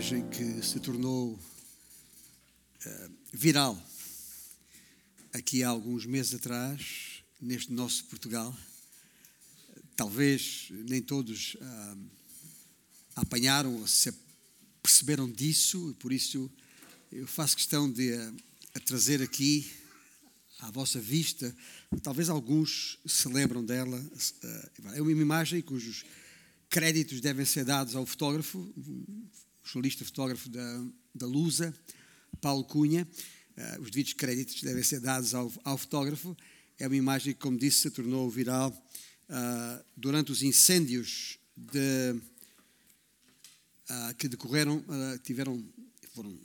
imagem que se tornou uh, viral aqui há alguns meses atrás, neste nosso Portugal. Talvez nem todos uh, apanharam ou se perceberam disso, e por isso eu faço questão de uh, trazer aqui à vossa vista. Talvez alguns se lembram dela. É uma imagem cujos créditos devem ser dados ao fotógrafo, jornalista fotógrafo da, da Lusa, Paulo Cunha. Uh, os devidos créditos devem ser dados ao, ao, fotógrafo. É uma imagem que, como disse, se tornou viral uh, durante os incêndios de, uh, que decorreram, tiveram, foram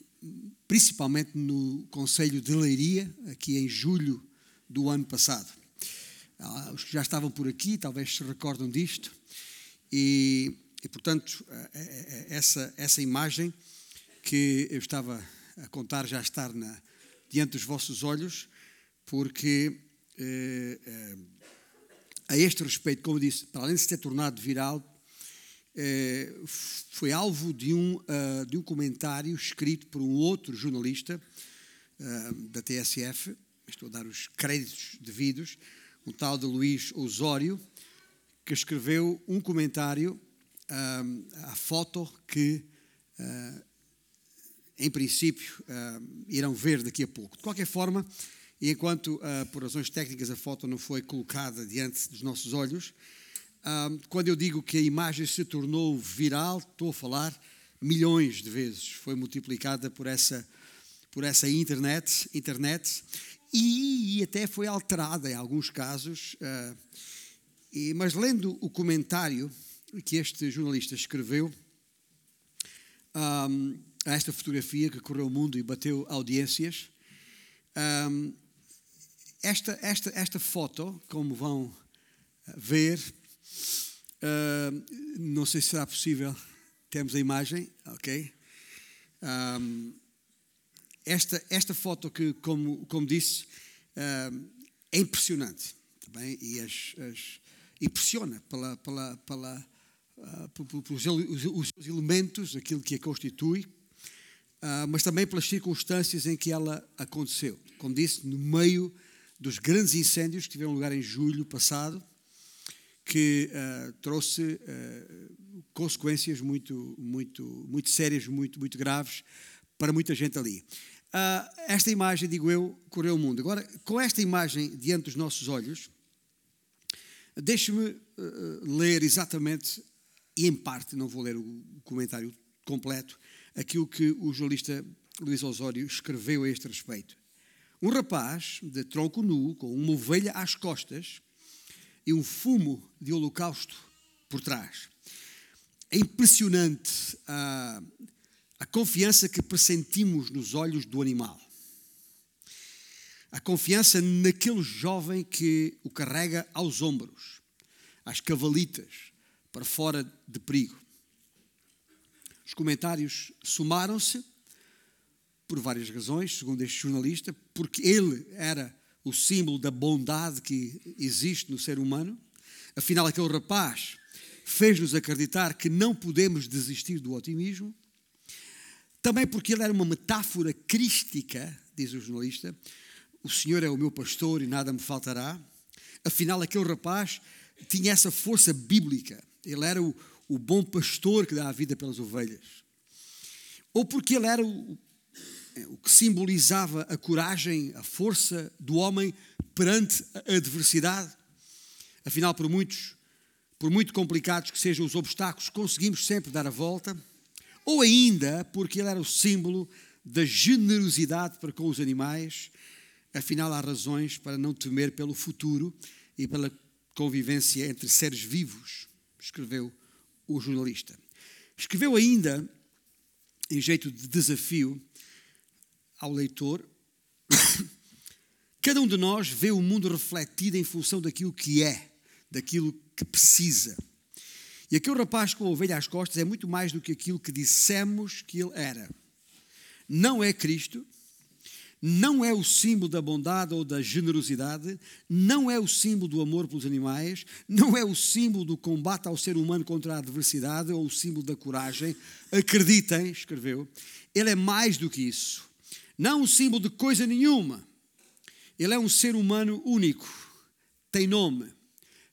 principalmente no Conselho de Leiria, aqui em julho do ano passado. os que já estavam por aqui talvez se recordam disto. E, e portanto, é, é, é, essa, essa imagem que eu estava a contar já estar na, diante dos vossos olhos, porque eh, eh, a este respeito, como disse, para além de se ter tornado viral, eh, foi alvo de um, uh, de um comentário escrito por um outro jornalista uh, da TSF, estou a dar os créditos devidos, um tal de Luís Osório, que escreveu um comentário à foto que, uh, em princípio, irão ver daqui a pouco. De qualquer forma, enquanto, uh, por razões técnicas, a foto não foi colocada diante dos nossos olhos, quando eu digo que a imagem se tornou viral, estou a falar milhões de vezes. Foi multiplicada por essa, por essa internet, internet e, e até foi alterada em alguns casos. Uh, e, mas lendo o comentário que este jornalista escreveu um, a esta fotografia que correu o mundo e bateu audiências, um, esta, esta, esta foto, como vão ver, uh, não sei se será possível, temos a imagem, ok? Um, esta, esta foto que, como, como disse, é impressionante, tá bem? E as, as impressiona pela, pela, pela, pelos os elementos, aquilo que a constitui, uh, mas também pelas circunstâncias em que ela aconteceu. Como disse, no meio dos grandes incêndios que tiveram lugar em julho passado, que uh, trouxe consequências muito, muito, muito sérias, muito, muito graves para muita gente ali. Esta imagem, digo eu, correu o mundo. Agora, com esta imagem diante dos nossos olhos, Deixe-me ler exatamente, e em parte, não vou ler o comentário completo, aquilo que o jornalista Luís Osório escreveu a este respeito. Um rapaz de tronco nu, com uma ovelha às costas e um fumo de holocausto por trás. É impressionante a, a confiança que pressentimos nos olhos do animal a confiança naquele jovem que o carrega aos ombros, às cavalitas, para fora de perigo. Os comentários somaram-se por várias razões, segundo este jornalista, porque ele era o símbolo da bondade que existe no ser humano. Afinal, aquele rapaz fez-nos acreditar que não podemos desistir do otimismo. Também porque ele era uma metáfora crística, diz o jornalista, o Senhor é o meu pastor e nada me faltará. Afinal, aquele rapaz tinha essa força bíblica. Ele era o, o bom pastor que dá a vida pelas ovelhas. Ou porque ele era o, o que simbolizava a coragem, a força do homem perante a adversidade. Afinal, por muitos, por muito complicados que sejam os obstáculos, conseguimos sempre dar a volta. Ou ainda porque ele era o símbolo da generosidade para com os animais Afinal, há razões para não temer pelo futuro e pela convivência entre seres vivos, escreveu o jornalista. Escreveu ainda, em jeito de desafio ao leitor, cada um de nós vê o mundo refletido em função daquilo que é, daquilo que precisa. E aquele rapaz com a ovelha às costas é muito mais do que aquilo que dissemos que ele era. Não é Cristo, não é o símbolo da bondade ou da generosidade, não é o símbolo do amor pelos animais, não é o símbolo do combate ao ser humano contra a adversidade ou o símbolo da coragem. Acreditem, escreveu, ele é mais do que isso. Não um símbolo de coisa nenhuma. Ele é um ser humano único, tem nome,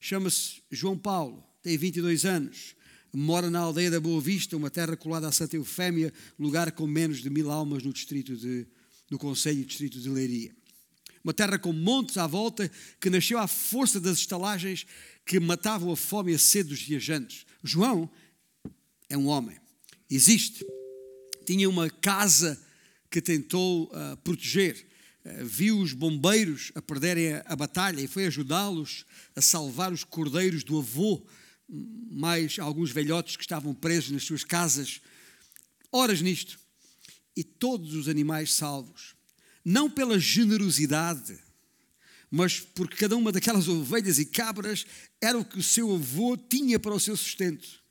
chama-se João Paulo, tem 22 anos, mora na aldeia da Boa Vista, uma terra colada a Santa Eufémia, lugar com menos de mil almas no distrito de no Conselho Distrito de Leiria. Uma terra com montes à volta que nasceu à força das estalagens que matavam a fome e a sede dos viajantes. João é um homem, existe. Tinha uma casa que tentou uh, proteger. Uh, viu os bombeiros a perderem a, a batalha e foi ajudá-los a salvar os cordeiros do avô, mais alguns velhotes que estavam presos nas suas casas. Horas nisto e todos os animais salvos, não pela generosidade, mas porque cada uma daquelas ovelhas e cabras era o que o seu avô tinha para o seu sustento.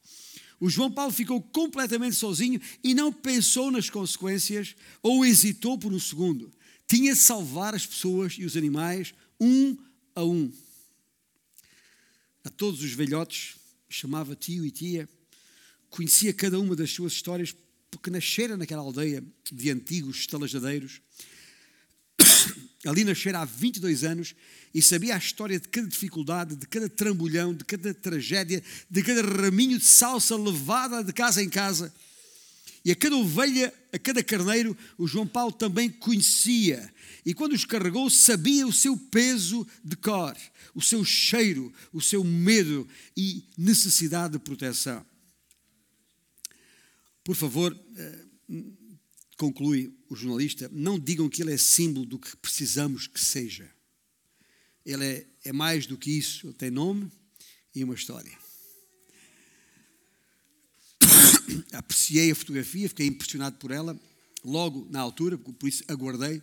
O João Paulo ficou completamente sozinho e não pensou nas consequências ou hesitou por um segundo. Tinha de salvar as pessoas e os animais um a um. A todos os velhotes chamava tio e tia, conhecia cada uma das suas histórias porque nascera naquela aldeia de antigos estalajadeiros. Ali nascera há 22 anos e sabia a história de cada dificuldade, de cada trambolhão, de cada tragédia, de cada raminho de salsa levada de casa em casa. E a cada ovelha, a cada carneiro, o João Paulo também conhecia. E quando os carregou, sabia o seu peso de cor, o seu cheiro, o seu medo e necessidade de proteção. Por favor, eh, conclui o jornalista, não digam que ele é símbolo do que precisamos que seja. Ele é, é mais do que isso, ele tem nome e uma história. Apreciei a fotografia, fiquei impressionado por ela, logo na altura, por isso aguardei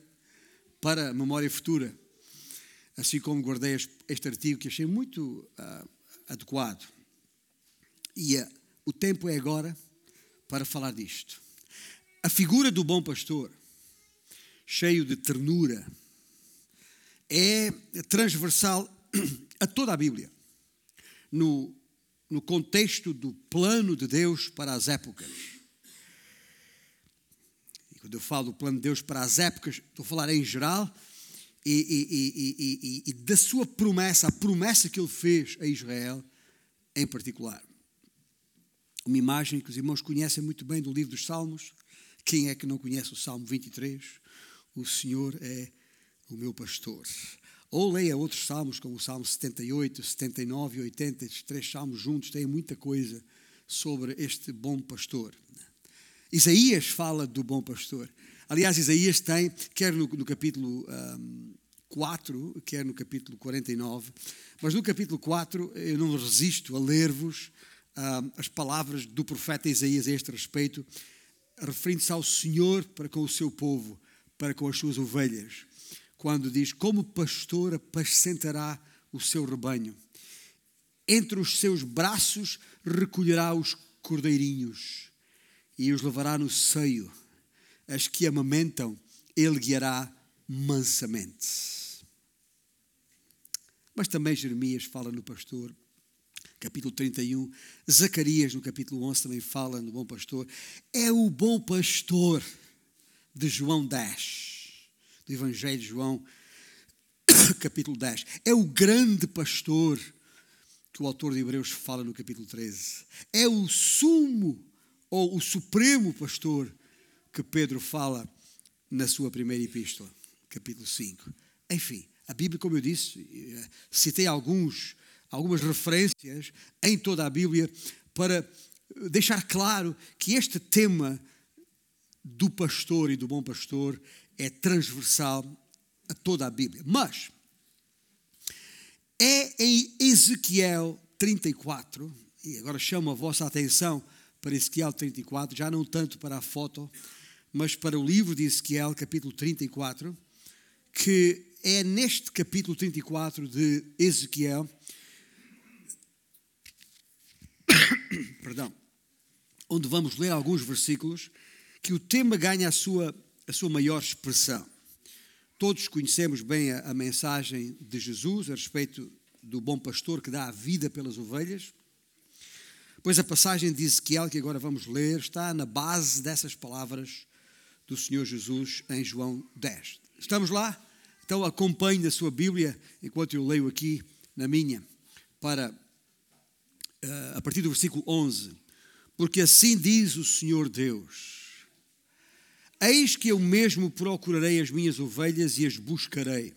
para a memória futura. Assim como guardei este artigo que achei muito uh, adequado. E uh, o tempo é agora para falar disto. A figura do bom pastor, cheio de ternura, é transversal a toda a Bíblia, no, no contexto do plano de Deus para as épocas. E quando eu falo do plano de Deus para as épocas, estou a falar em geral e, e, e, e da sua promessa, a promessa que ele fez a Israel em particular uma imagem que os irmãos conhecem muito bem do livro dos Salmos. Quem é que não conhece o Salmo 23? O Senhor é o meu pastor. Ou leia outros salmos, como o Salmo 78, 79 e 80, estes três salmos juntos têm muita coisa sobre este bom pastor. Isaías fala do bom pastor. Aliás, Isaías tem, quer no, no capítulo um, 4, quer no capítulo 49, mas no capítulo 4 eu não resisto a ler-vos as palavras do profeta Isaías a este respeito, referindo-se ao Senhor para com o seu povo, para com as suas ovelhas, quando diz: Como pastor apacentará o seu rebanho, entre os seus braços recolherá os cordeirinhos e os levará no seio, as que amamentam, ele guiará mansamente. Mas também Jeremias fala no pastor capítulo 31. Zacarias, no capítulo 11, também fala no bom pastor. É o bom pastor de João 10, do Evangelho de João, capítulo 10. É o grande pastor que o autor de Hebreus fala no capítulo 13. É o sumo ou o supremo pastor que Pedro fala na sua primeira epístola, capítulo 5. Enfim, a Bíblia, como eu disse, eh, citei alguns algumas referências em toda a Bíblia para deixar claro que este tema do pastor e do bom pastor é transversal a toda a Bíblia. Mas é em Ezequiel 34, e agora chamo a vossa atenção para Ezequiel 34, já não tanto para a foto, mas para o livro de Ezequiel, capítulo 34, que é neste capítulo 34 de Ezequiel perdão, onde vamos ler alguns versículos que o tema ganha a sua, a sua maior expressão. Todos conhecemos bem a, a, mensagem de Jesus a respeito do bom pastor que dá a vida pelas ovelhas. Pois a passagem de Ezequiel, que agora vamos ler, está na base dessas palavras do Senhor Jesus em João 10. Estamos lá? Então acompanhe a sua Bíblia enquanto eu leio aqui na minha, para a partir do versículo 11. Porque assim diz o Senhor Deus Eis que eu mesmo procurarei as minhas ovelhas e as buscarei.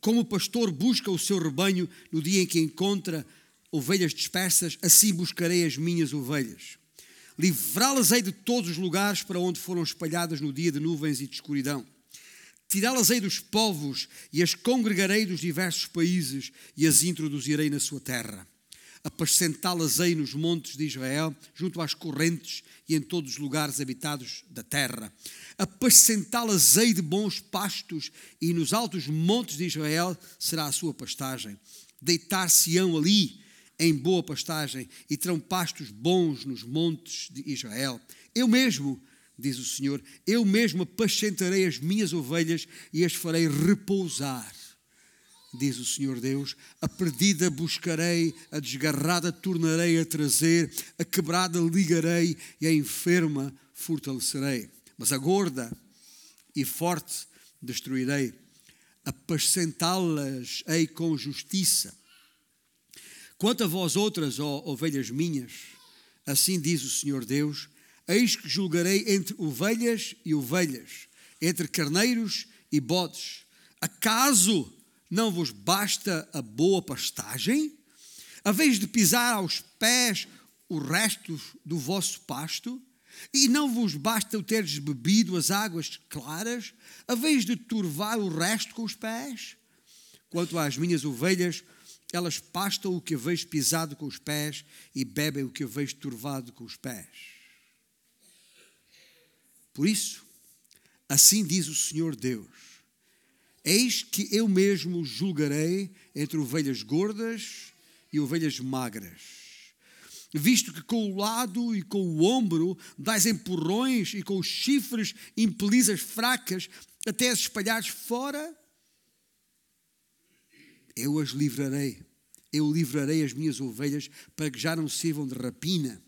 Como o pastor busca o seu rebanho no dia em que encontra ovelhas dispersas, assim buscarei as minhas ovelhas. Livrá-las-ei de todos os lugares para onde foram espalhadas no dia de nuvens e de escuridão. Tirá-las-ei dos povos e as congregarei dos diversos países e as introduzirei na sua terra apacentá-las-ei nos montes de Israel, junto às correntes e em todos os lugares habitados da terra. Apacentá-las-ei de bons pastos, e nos altos montes de Israel será a sua pastagem. Deitar-se-ão ali em boa pastagem, e terão pastos bons nos montes de Israel. Eu mesmo, diz o Senhor, eu mesmo apacentarei as minhas ovelhas e as farei repousar diz o Senhor Deus, a perdida buscarei, a desgarrada tornarei a trazer, a quebrada ligarei e a enferma fortalecerei. Mas a gorda e forte destruirei, apacentá-las ei com justiça. Quanto a vós outras, ó ovelhas minhas, assim diz o Senhor Deus, eis que julgarei entre ovelhas e ovelhas, entre carneiros e bodes. Acaso não vos basta a boa pastagem? A vez de pisar aos pés o resto do vosso pasto? E não vos basta o teres bebido as águas claras, a vez de turvar o resto com os pés? Quanto às minhas ovelhas, elas pastam o que vejo pisado com os pés e bebem o que vejo turvado com os pés. Por isso, assim diz o Senhor Deus: Eis que eu mesmo julgarei entre ovelhas gordas e ovelhas magras. Visto que com o lado e com o ombro dais empurrões e com os chifres impelis as fracas até as espalhares fora, eu as livrarei. Eu livrarei as minhas ovelhas para que já não sirvam de rapina.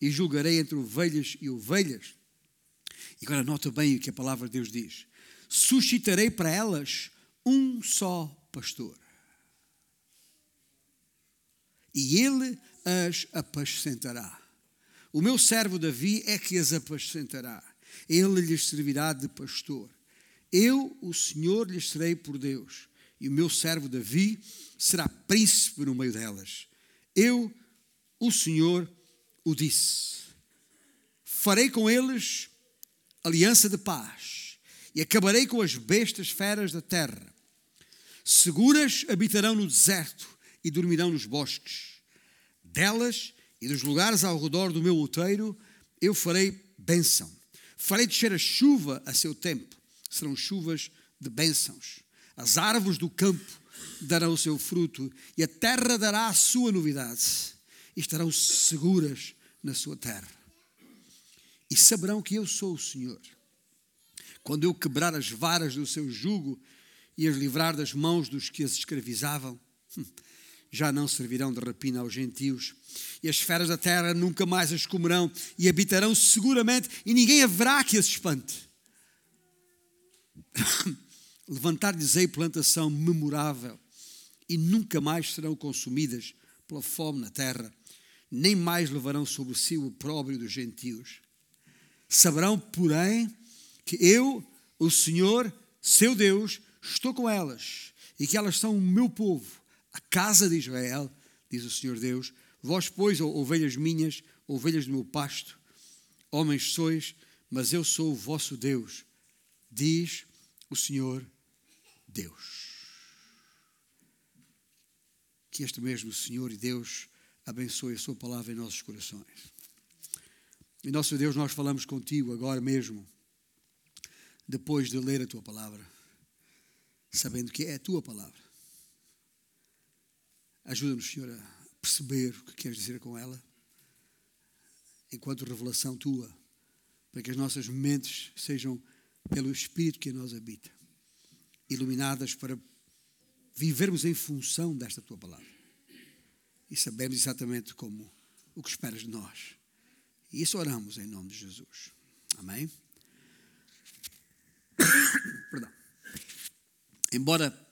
E julgarei entre ovelhas e ovelhas. E agora nota bem o que a palavra de Deus diz suscitarei para elas um só pastor. E ele as apacentará. O meu servo Davi é que as apacentará. Ele lhes servirá de pastor. Eu, o Senhor, lhes serei por Deus. E o meu servo Davi será príncipe no meio delas. Eu, o Senhor, o disse. Farei com eles aliança de paz e acabarei com as bestas feras da terra. Seguras habitarão no deserto e dormirão nos bosques. Delas e dos lugares ao redor do meu outeiro eu farei bênção. Farei descer a chuva a seu tempo. Serão chuvas de bênçãos. As árvores do campo darão o seu fruto e a terra dará a sua novidade. E estarão seguras na sua terra. E saberão que eu sou o Senhor quando eu quebrar as varas do seu jugo e as livrar das mãos dos que as escravizavam, hum, já não servirão de rapina aos gentios, e as feras da terra nunca mais as comerão, e habitarão seguramente, e ninguém haverá que as espante. Levantar-lhes-ei plantação memorável, e nunca mais serão consumidas pela fome na terra, nem mais levarão sobre si o opróbrio dos gentios. Saberão, porém, que eu, o Senhor, seu Deus, estou com elas e que elas são o meu povo, a casa de Israel, diz o Senhor Deus. Vós, pois, ovelhas minhas, ovelhas do meu pasto, homens sois, mas eu sou o vosso Deus, diz o Senhor Deus. Que este mesmo Senhor e Deus abençoe a Sua palavra em nossos corações. E nosso Deus, nós falamos contigo agora mesmo depois de ler a tua palavra, sabendo que é a tua palavra. Ajuda-nos, Senhor, a perceber o que queres dizer com ela, enquanto revelação tua, para que as nossas mentes sejam pelo Espírito que em nós habita. iluminadas para vivermos em função desta tua palavra. E sabemos exatamente como o que esperas de nós. E isso oramos em nome de Jesus. Amém? Perdão. Embora,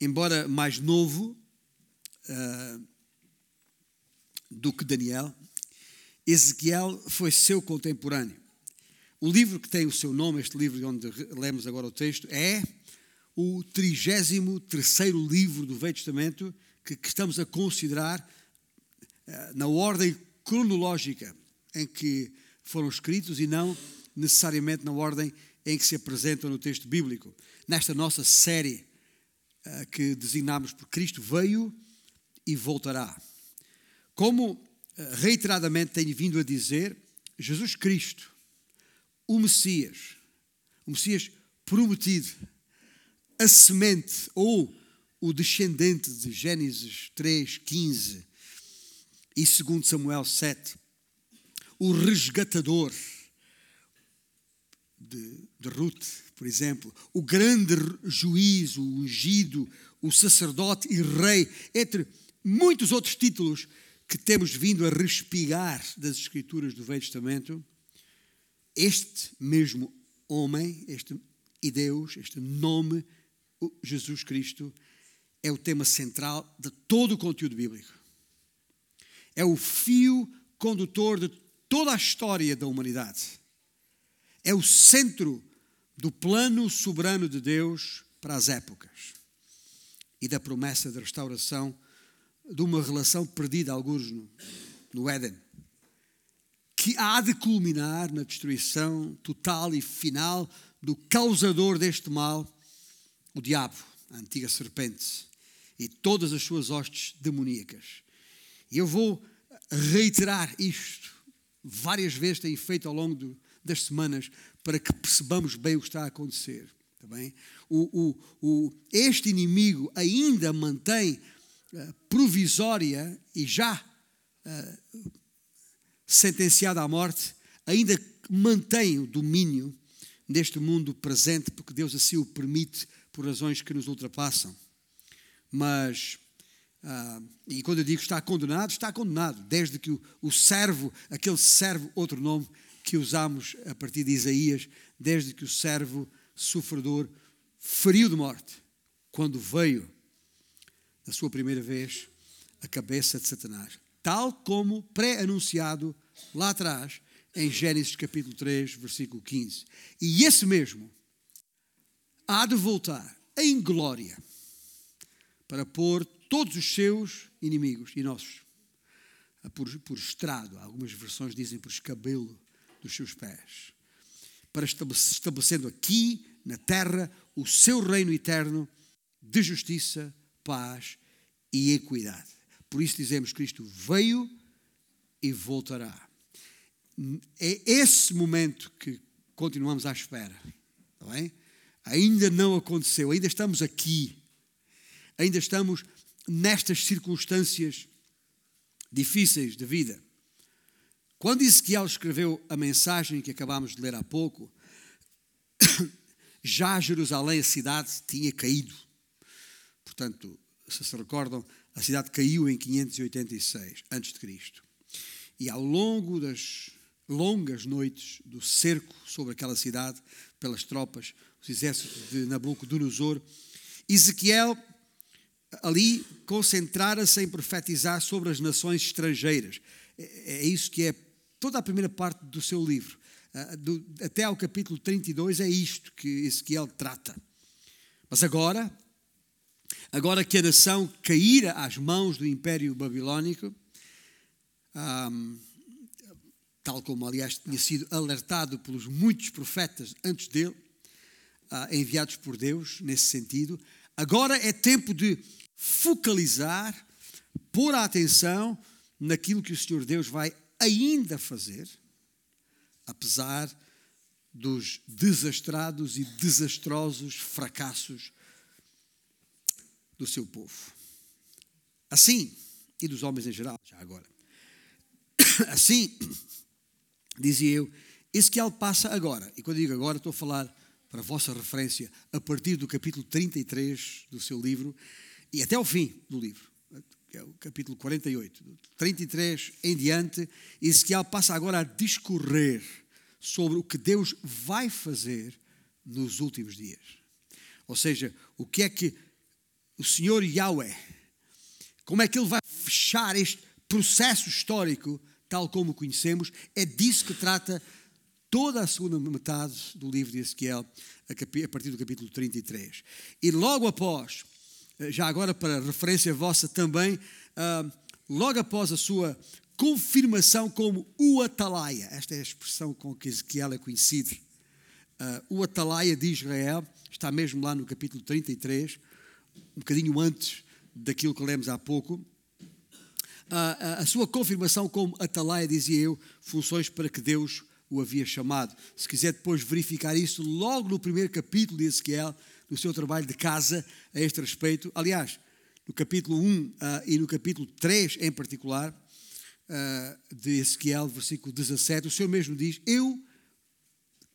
embora mais novo uh, do que Daniel, Ezequiel foi seu contemporâneo. O livro que tem o seu nome, este livro onde lemos agora o texto, é o 33 livro do Velho Testamento que, que estamos a considerar uh, na ordem cronológica em que foram escritos e não necessariamente na ordem em que se apresentam no texto bíblico. Nesta nossa série uh, que designamos por Cristo veio e voltará. Como uh, reiteradamente tenho vindo a dizer, Jesus Cristo, o Messias, o Messias prometido, a semente ou o descendente de Gênesis 3, 15 e 2 Samuel 7, o resgatador de, de Ruth, por exemplo, o grande juiz, o ungido, o sacerdote e rei, entre muitos outros títulos que temos vindo a respigar das Escrituras do Velho Testamento, este mesmo homem, este e Deus, este nome, Jesus Cristo, é o tema central de todo o conteúdo bíblico. É o fio condutor de toda a história da humanidade. É o centro do plano soberano de Deus para as épocas e da promessa de restauração de uma relação perdida, alguns no, no Éden, que há de culminar na destruição total e final do causador deste mal, o diabo, a antiga serpente, e todas as suas hostes demoníacas. E eu vou reiterar isto várias vezes, tenho feito ao longo do, das semanas, para que percebamos bem o que está a acontecer. Está bem? O, o, o, este inimigo ainda mantém uh, provisória e já uh, sentenciada à morte, ainda mantém o domínio neste mundo presente, porque Deus assim o permite por razões que nos ultrapassam. Mas, ah, e quando eu digo está condenado, está condenado, desde que o, o servo, aquele servo, outro nome que usamos a partir de Isaías, desde que o servo sofredor feriu de morte, quando veio, na sua primeira vez, a cabeça de Satanás. Tal como pré-anunciado lá atrás, em Gênesis capítulo 3, versículo 15. E esse mesmo há de voltar em glória para pôr todos os seus inimigos e nossos por, por estrado, algumas versões dizem por escabelo dos seus pés, para estabelecendo aqui na terra o seu reino eterno de justiça, paz e equidade. Por isso dizemos: Cristo veio e voltará. É esse momento que continuamos à espera. Está bem? Ainda não aconteceu, ainda estamos aqui, ainda estamos nestas circunstâncias difíceis de vida. Quando Ezequiel escreveu a mensagem que acabámos de ler há pouco, já Jerusalém, a cidade, tinha caído. Portanto, se se recordam, a cidade caiu em 586 a.C. E ao longo das longas noites do cerco sobre aquela cidade pelas tropas, os exércitos de Nabucodonosor, Ezequiel ali concentrara-se em profetizar sobre as nações estrangeiras. É, é isso que é toda a primeira parte do seu livro. Ah, até ao capítulo 32 é isto que Ezequiel trata. Mas agora, agora que a nação caíra às mãos do Império Babilônico, um, tal como, aliás, tinha sido alertado pelos muitos profetas antes dele, uh, enviados por Deus nesse sentido. Agora é tempo de focalizar, pôr a atenção naquilo que o Senhor Deus vai ainda fazer, apesar dos desastrados e desastrosos fracassos do seu povo. Assim, e dos homens em geral, já agora. Assim, dizia eu, Ezequiel passa agora. E quando digo agora, estou a falar para a vossa referência, a partir do capítulo 33 do seu livro e até ao fim do livro, que é o capítulo 48. 33 em diante, Ezequiel passa agora a discorrer sobre o que Deus vai fazer nos últimos dias. Ou seja, o que é que o Senhor Yahweh, como é que ele vai fechar este processo histórico tal como o conhecemos, é disso que trata toda a segunda metade do livro de Ezequiel, a partir do capítulo 33. E logo após, já agora para referência vossa também, ah, logo após a sua confirmação como o Atalaia, esta é a expressão com que Ezequiel é conhecido, ah, o Atalaia de Israel, está mesmo lá no capítulo 33, um bocadinho antes daquilo que lemos há pouco, a, a, sua confirmação como atalaia, dizia eu, funções para que Deus o havia chamado. Se quiser depois verificar isso, logo no primeiro capítulo de Ezequiel, no seu trabalho de casa a este respeito, aliás, no capítulo 1 uh, ah, e no capítulo 3 em particular, uh, de Ezequiel, versículo 17, o Senhor mesmo diz: Eu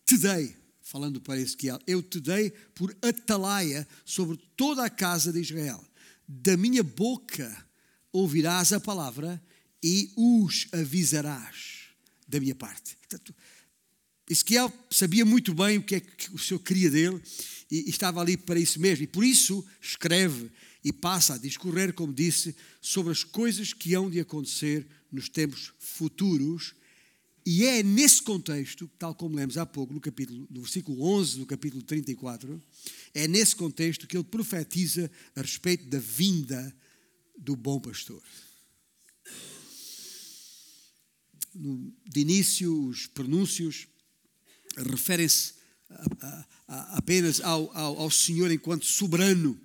te dei, falando para Ezequiel, eu te dei por atalaia sobre toda a casa de Israel. Da minha boca ouvirás a palavra e os avisarás da minha parte. Portanto, Ezequiel sabia muito bem o que é que o Senhor queria dele e, estava ali para isso mesmo. E por isso escreve e passa a discorrer, como disse, sobre as coisas que hão de acontecer nos tempos futuros. E é nesse contexto, tal como lemos há pouco, no, capítulo, no versículo 11 do capítulo 34, é nesse contexto que ele profetiza a respeito da vinda do bom pastor. de início, os pronúncios referem-se apenas ao, ao, ao Senhor enquanto soberano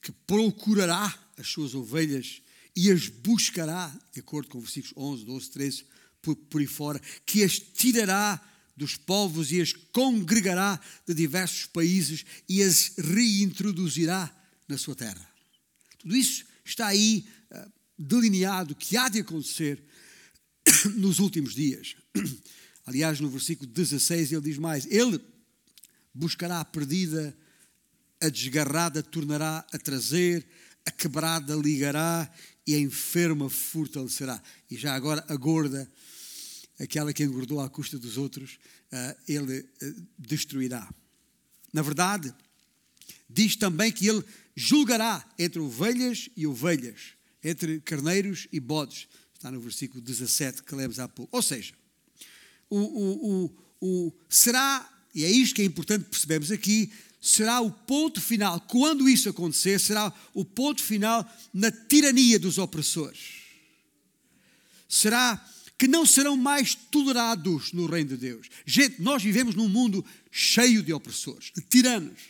que procurará as suas ovelhas e as buscará, de acordo com versículos 11, 12, 13, por, por aí fora, que as tirará dos povos e as congregará de diversos países e as reintroduzirá na sua terra. Tudo isso está aí uh, delineado que há de acontecer nos últimos dias. Aliás, no versículo 16 ele diz mais: Ele buscará a perdida, a desgarrada tornará a trazer, a quebrada ligará e a enferma fortalecerá. E já agora a gorda, aquela que engordou à custa dos outros, uh, ele uh, destruirá. Na verdade, diz também que ele julgará entre ovelhas e ovelhas, entre carneiros e bodes. Está no versículo 17 que lemos há pouco. Ou seja, o, o, o, o, será, e é isto que é importante percebermos aqui, será o ponto final, quando isso acontecer, será o ponto final na tirania dos opressores. Será que não serão mais tolerados no reino de Deus. Gente, nós vivemos num mundo cheio de opressores, de tiranos.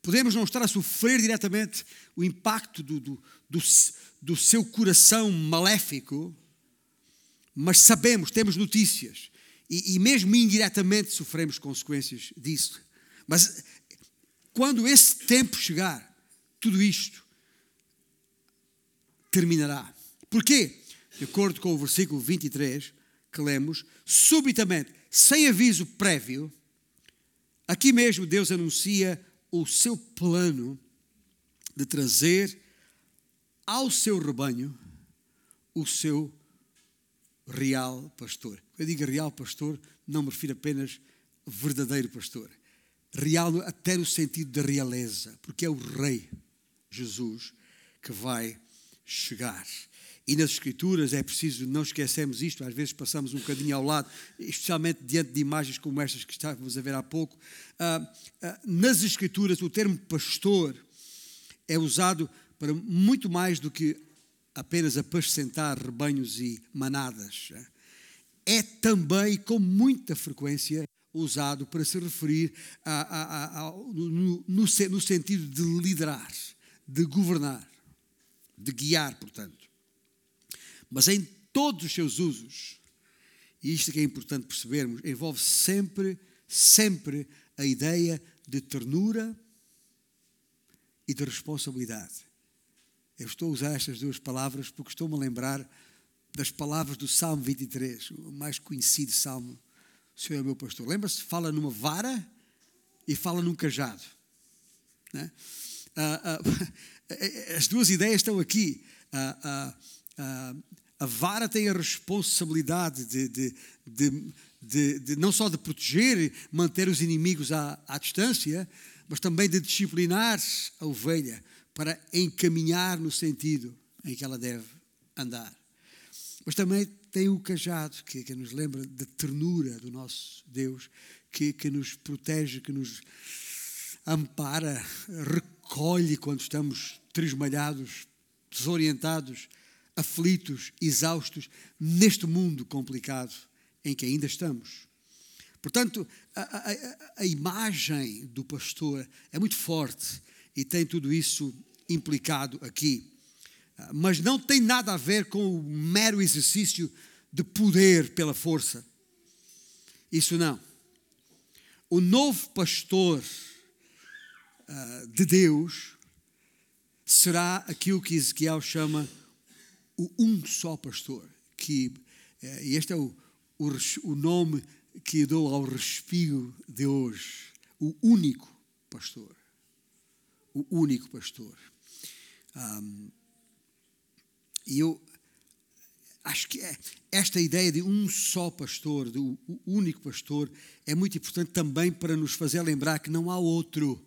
Podemos não estar a sofrer diretamente o impacto do, do, do, do seu coração maléfico, mas sabemos, temos notícias, e, e mesmo indiretamente sofremos consequências disso. Mas quando esse tempo chegar, tudo isto terminará. Porquê? De acordo com o versículo 23 que lemos, subitamente, sem aviso prévio, aqui mesmo Deus anuncia o seu plano de trazer ao seu rebanho o seu real pastor. Quando eu digo real pastor, não me refiro apenas verdadeiro pastor. Real até no sentido da realeza, porque é o rei Jesus que vai chegar. E nas Escrituras é preciso não esquecermos isto, às vezes passamos um bocadinho ao lado, especialmente diante de imagens como estas que estávamos a ver há pouco. Ah, ah, nas Escrituras, o termo pastor é usado para muito mais do que apenas apacentar rebanhos e manadas. É também, com muita frequência, usado para se referir a, a, a, no, no, no sentido de liderar, de governar, de guiar, portanto mas em todos os seus usos. E isto é que é importante percebermos, envolve sempre, sempre a ideia de ternura e de responsabilidade. Eu estou a usar estas duas palavras porque estou-me a lembrar das palavras do Salmo 23, o mais conhecido salmo. O Senhor é meu pastor. Lembra-se? Fala numa vara e fala num cajado. Né? Ah, ah, as duas ideias estão aqui. Ah, a vara tem a responsabilidade de, de, de, de, não só de proteger manter os inimigos à, à distância, mas também de disciplinar a ovelha para encaminhar no sentido em que ela deve andar. Mas também tem o cajado, que, que nos lembra da ternura do nosso Deus, que, que nos protege, que nos ampara, recolhe quando estamos tresmalhados, desorientados, aflitos, exaustos, neste mundo complicado em que ainda estamos. Portanto, a, a, a, imagem do pastor é muito forte e tem tudo isso implicado aqui. Mas não tem nada a ver com o mero exercício de poder pela força. Isso não. O novo pastor uh, de Deus será aquilo que Ezequiel chama o um só pastor. Que, uh, este é o, o, o nome que dou ao respiro de hoje. O único pastor. O único pastor. Um, e eu acho que é, esta ideia de um só pastor, do único pastor, é muito importante também para nos fazer lembrar que não há outro.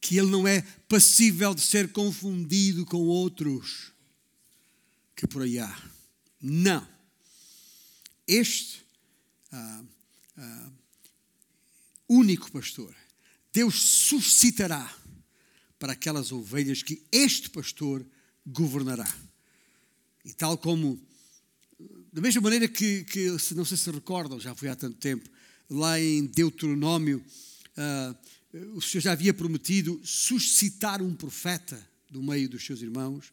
Que ele não é passível de ser confundido com outros que por aí há. Não. Este ah, ah, único pastor, Deus suscitará para aquelas ovelhas que este pastor governará. E tal como, da mesma maneira que, que não sei se recordam, já foi há tanto tempo, lá em Deuteronômio, uh, o Senhor já havia prometido suscitar um profeta do meio dos seus irmãos,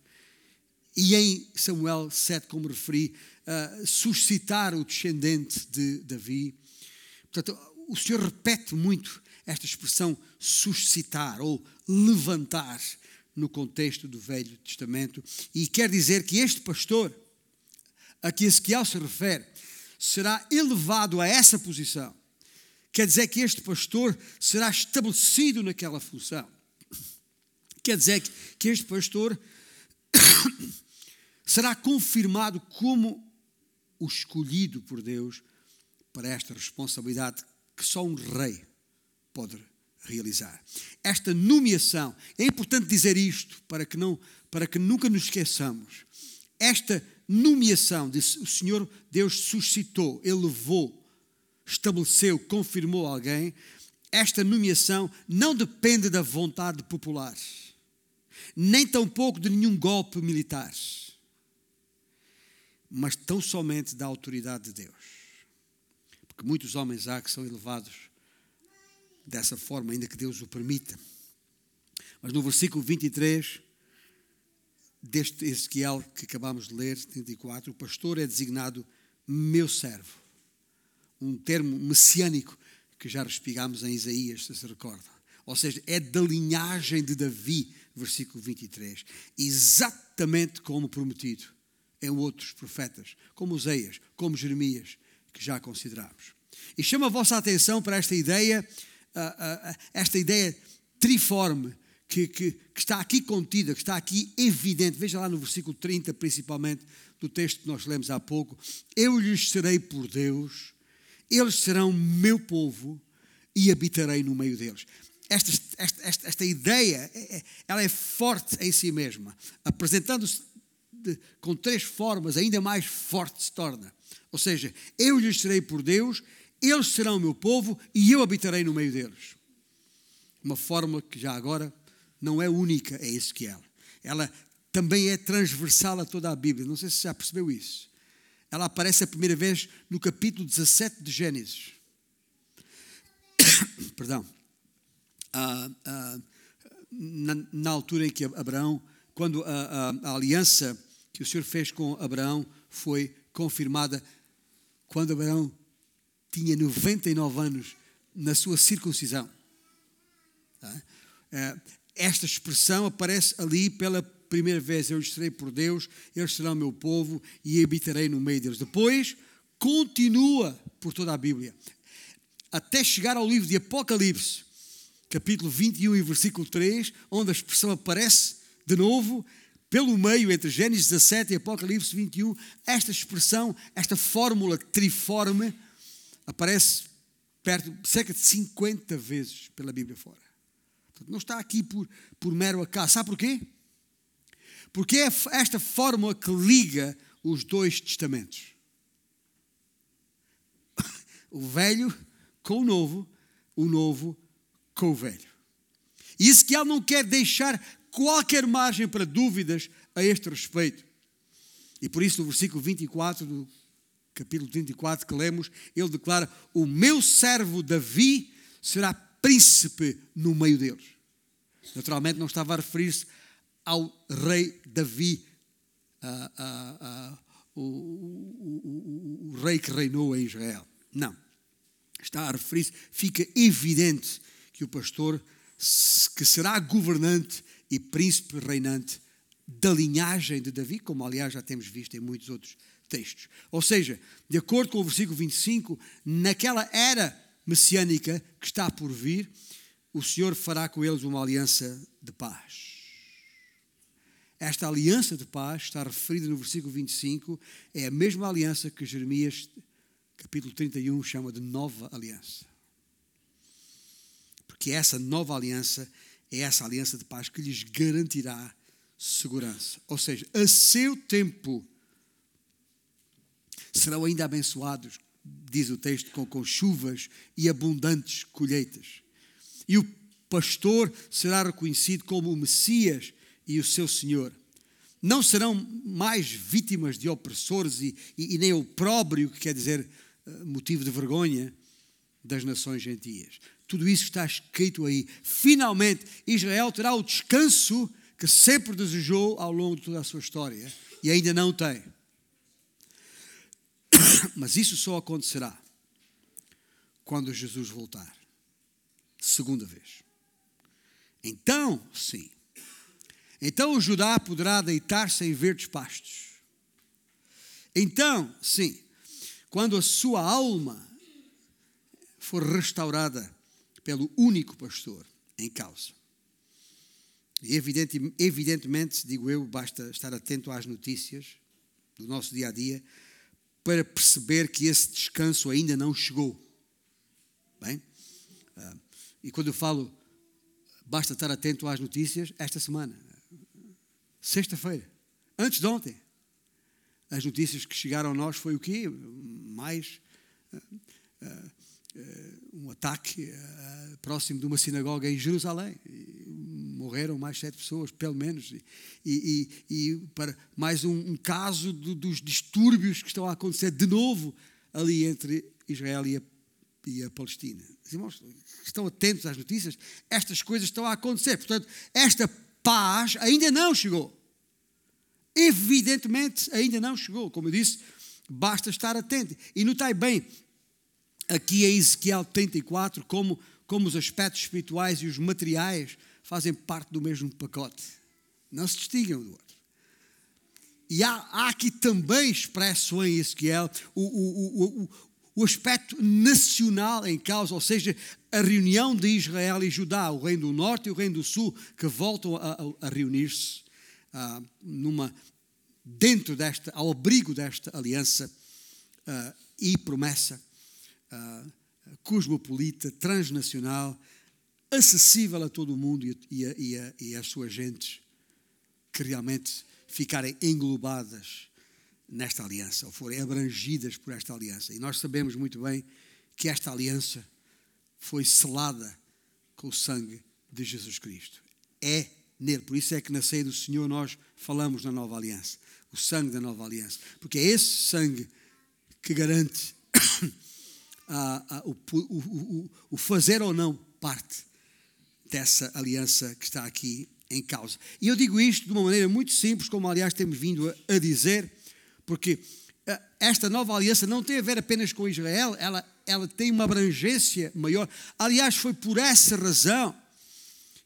e em Samuel 7, como referi, uh, suscitar o descendente de Davi. Portanto, o Senhor repete muito esta expressão suscitar ou levantar no contexto do Velho Testamento e quer dizer que este pastor a que Ezequiel se refere será elevado a essa posição. Quer dizer que este pastor será estabelecido naquela função. Quer dizer que este pastor será confirmado como o escolhido por Deus para esta responsabilidade que só um rei pode realizar. Esta nomeação, é importante dizer isto para que, não, para que nunca nos esqueçamos. Esta nomeação, de, o Senhor Deus suscitou, elevou, estabeleceu, confirmou alguém. Esta nomeação não depende da vontade popular, nem tampouco de nenhum golpe militar, mas tão somente da autoridade de Deus. Porque muitos homens há que são elevados dessa forma, ainda que Deus o permita. Mas no versículo 23 deste Ezequiel que acabamos de ler, 34, o pastor é designado meu servo. Um termo messiânico que já respigamos em Isaías, se se recorda. Ou seja, é da linhagem de Davi, versículo 23. Exatamente como prometido em outros profetas, como Oseias, como Jeremias, que já consideramos. E chama a vossa atenção para esta ideia esta ideia triforme que, que, que, está aqui contida, que está aqui evidente. Veja lá no versículo 30, principalmente, do texto que nós lemos há pouco. Eu lhes serei por Deus, eles serão meu povo e habitarei no meio deles. Esta, esta, esta, esta ideia, é, é, ela é forte em si mesma, apresentando-se com três formas, ainda mais forte se torna. Ou seja, eu lhes serei por Deus, eles serão o meu povo e eu habitarei no meio deles. Uma forma que já agora não é única é Ezequiel. Ela também é transversal a toda a Bíblia. Não sei se já percebeu isso. Ela aparece a primeira vez no capítulo 17 de Gênesis. Perdão. Ah, ah, na, na, altura em que Abraão, quando a, a, a aliança que o Senhor fez com Abraão foi confirmada, quando Abraão tinha 99 anos na sua circuncisão. Tá? É, esta expressão aparece ali pela primeira vez. Eu estarei por Deus, eles serão meu povo e habitarei no meio deles. Depois, continua por toda a Bíblia. até chegar ao livro de Apocalipse, capítulo 21 e versículo 3, onde a expressão aparece de novo, pelo meio entre Gênesis 17 e Apocalipse 21, esta expressão, esta fórmula triforme, aparece perto, cerca de 50 vezes pela Bíblia fora. Não está aqui por, por mero acaso. Sabe porquê? Porque é esta fórmula que liga os dois testamentos. O velho com o novo, o novo com o velho. E Ezequiel não quer deixar qualquer margem para dúvidas a este respeito. E por isso, no versículo 24 do capítulo 34 que lemos, ele declara: O meu servo Davi será príncipe no meio deles. Naturalmente, não estava a referir-se ao rei Davi, o, o, o, o rei que reinou em Israel. Não. Está a referir-se, fica evidente que o pastor, que será governante e príncipe reinante da linhagem de Davi, como aliás já temos visto em muitos outros textos. Ou seja, de acordo com o versículo 25, naquela era messiânica que está por vir, o Senhor fará com eles uma aliança de paz. Esta aliança de paz está referida no versículo 25, é a mesma aliança que Jeremias, capítulo 31, chama de nova aliança. Porque essa nova aliança é essa aliança de paz que lhes garantirá segurança. Ou seja, a seu tempo serão ainda abençoados, diz o texto, com, com chuvas e abundantes colheitas. E o pastor será reconhecido como o Messias e o seu Senhor. Não serão mais vítimas de opressores e, e, e nem opróbrio, que quer dizer eh, motivo de vergonha, das nações gentias. Tudo isso está escrito aí. Finalmente, Israel terá o descanso que sempre desejou ao longo de toda a sua história e ainda não tem. Mas isso só acontecerá quando Jesus voltar. Segunda vez. Então, sim. Então o Judá poderá deitar-se em verdes pastos. Então, sim, quando a sua alma for restaurada pelo único pastor em causa. E evidente, evidentemente, digo eu, basta estar atento às notícias do nosso dia a dia para perceber que esse descanso ainda não chegou. Bem? Ah, e quando eu falo, basta estar atento às notícias, esta semana, sexta-feira, antes de ontem, as notícias que chegaram a nós foi o quê? Mais uh, uh, um ataque próximo de uma sinagoga em Jerusalém. Morreram mais sete pessoas, pelo menos. E, e, e para mais um, um caso do, dos distúrbios que estão a acontecer de novo ali entre Israel e a, e a Palestina. Os irmãos estão atentos às notícias, estas coisas estão a acontecer. Portanto, esta paz ainda não chegou. Evidentemente, ainda não chegou. Como eu disse, basta estar atento. E notai bem, aqui em Ezequiel 34, como, como os aspectos espirituais e os materiais fazem parte do mesmo pacote. Não se distinguem do outro. E há, há, aqui também expresso em Ezequiel o, o, o, o, aspecto nacional em causa, ou seja, a reunião de Israel e Judá, o reino do norte e o reino do sul, que voltam a, a, a reunir-se uh, numa, dentro desta, ao abrigo desta aliança uh, e promessa uh, cosmopolita, transnacional, acessível a todo o mundo e, e, e, a, e às suas gentes que realmente ficarem englobadas nesta aliança, ou forem abrangidas por esta aliança. E nós sabemos muito bem que esta aliança foi selada com o sangue de Jesus Cristo. É nele. Por isso é que na ceia do Senhor nós falamos na nova aliança. O sangue da nova aliança. Porque é esse sangue que garante a, a, o, o, o fazer ou não parte dessa aliança que está aqui em causa. E eu digo isto de uma maneira muito simples, como aliás temos vindo a, dizer, porque eh, esta nova aliança não tem a ver apenas com Israel, ela, ela tem uma abrangência maior. Aliás, foi por essa razão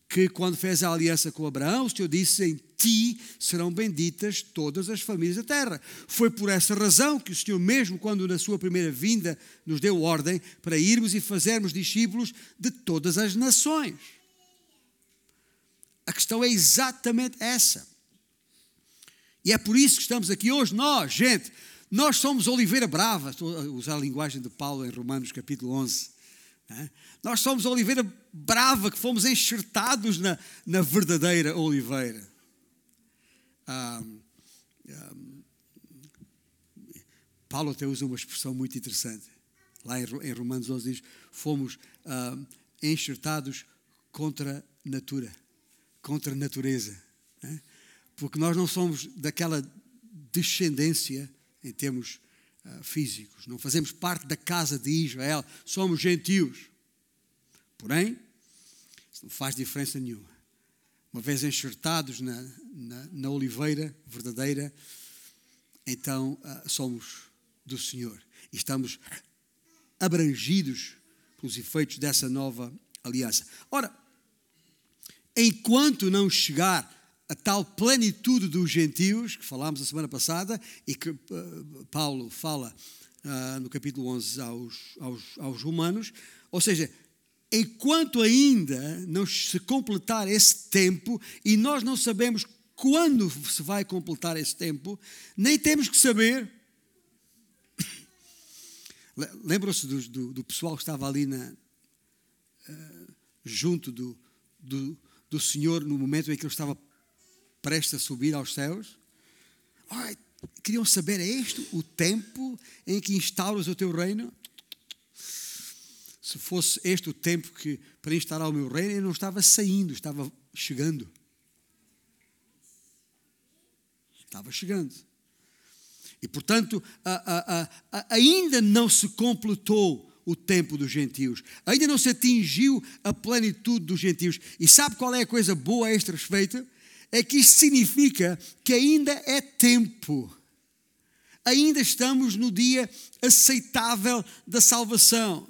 que quando fez a aliança com Abraão, o Senhor disse: Em ti serão benditas todas as famílias da terra. Foi por essa razão que o Senhor, mesmo quando na sua primeira vinda, nos deu ordem para irmos e fazermos discípulos de todas as nações. A questão é exatamente essa. E é por isso que estamos aqui hoje, nós, gente, nós somos oliveira brava, estou a usar a linguagem de Paulo em Romanos capítulo 11. Né? Nós somos oliveira brava que fomos enxertados na, na verdadeira oliveira. Paulo até usa uma expressão muito interessante. Lá em, Romanos 11 diz: fomos enxertados contra a natura, contra a natureza. Né? Porque nós não somos daquela descendência em termos uh, físicos, não fazemos parte da casa de Israel, somos gentios. Porém, isso não faz diferença nenhuma. Uma vez enxertados na, na, na oliveira verdadeira, então uh, somos do Senhor e estamos abrangidos pelos efeitos dessa nova aliança. Ora, enquanto não chegar a tal plenitude dos gentios, que falámos a semana passada e que uh, Paulo fala uh, no capítulo 11 aos, aos, aos romanos, ou seja, enquanto ainda não se completar esse tempo, e nós não sabemos quando se vai completar esse tempo, nem temos que saber. Lembram-se do, do, do, pessoal que estava ali na, uh, junto do, do, do Senhor no momento em que ele estava prestes a subir aos céus? Queriam saber, é este o tempo em que instauras o teu reino? Se fosse este o tempo que para instalar o meu reino, eu não estava saindo, estava chegando. Estava chegando. E portanto, a, a, a, ainda não se completou o tempo dos gentios, ainda não se atingiu a plenitude dos gentios. E sabe qual é a coisa boa a este respeito? é que isto significa que ainda é tempo. Ainda estamos no dia aceitável da salvação.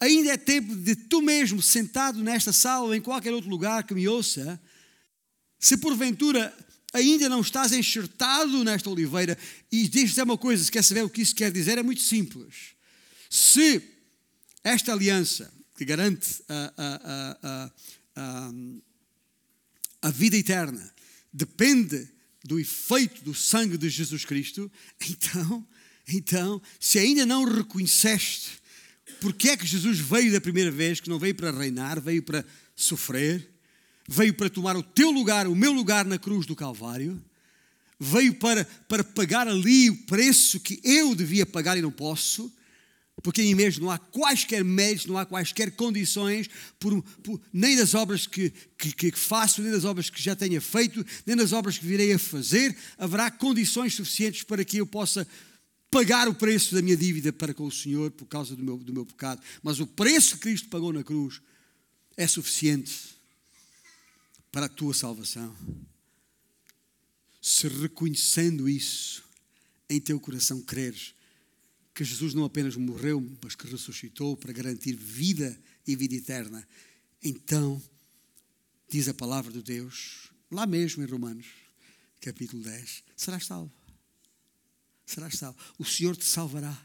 Ainda é tempo de tu mesmo, sentado nesta sala ou em qualquer outro lugar que me ouça, se porventura ainda não estás enxertado nesta oliveira, e deixa-te uma coisa, se quer saber o que isso quer dizer, é muito simples. Se esta aliança que garante a, a, a, a vida eterna depende do efeito do sangue de Jesus Cristo, então, então, se ainda não reconheceste porque é que Jesus veio da primeira vez, que não veio para reinar, veio para sofrer, veio para tomar o teu lugar, o meu lugar na cruz do Calvário, veio para, para pagar ali o preço que eu devia pagar e não posso, porque em mesmo não há quaisquer méritos, não há quaisquer condições, por, por, nem das obras que, que, que, faço, nem das obras que já tenha feito, nem das obras que virei a fazer, haverá condições suficientes para que eu possa pagar o preço da minha dívida para com o Senhor por causa do meu, do meu pecado. Mas o preço que Cristo pagou na cruz é suficiente para a tua salvação. Se reconhecendo isso em teu coração creres, que Jesus não apenas morreu, mas que ressuscitou para garantir vida e vida eterna. Então, diz a palavra de Deus, lá mesmo em Romanos, capítulo 10, serás salvo. Serás salvo. O Senhor te salvará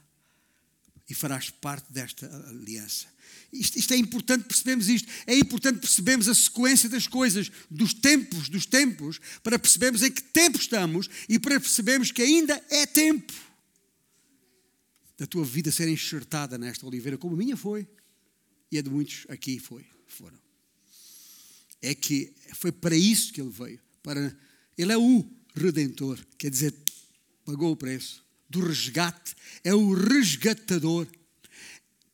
e farás parte desta aliança. Isto, isto, é importante percebermos isto. É importante percebermos a sequência das coisas, dos tempos, dos tempos, para percebermos em que tempo estamos e para percebermos que ainda é tempo da tua vida ser enxertada nesta oliveira, como a minha foi, e a de muitos aqui foi, foram. É que foi para isso que ele veio. Para, ele é o redentor, quer dizer, pagou o preço do resgate, é o resgatador,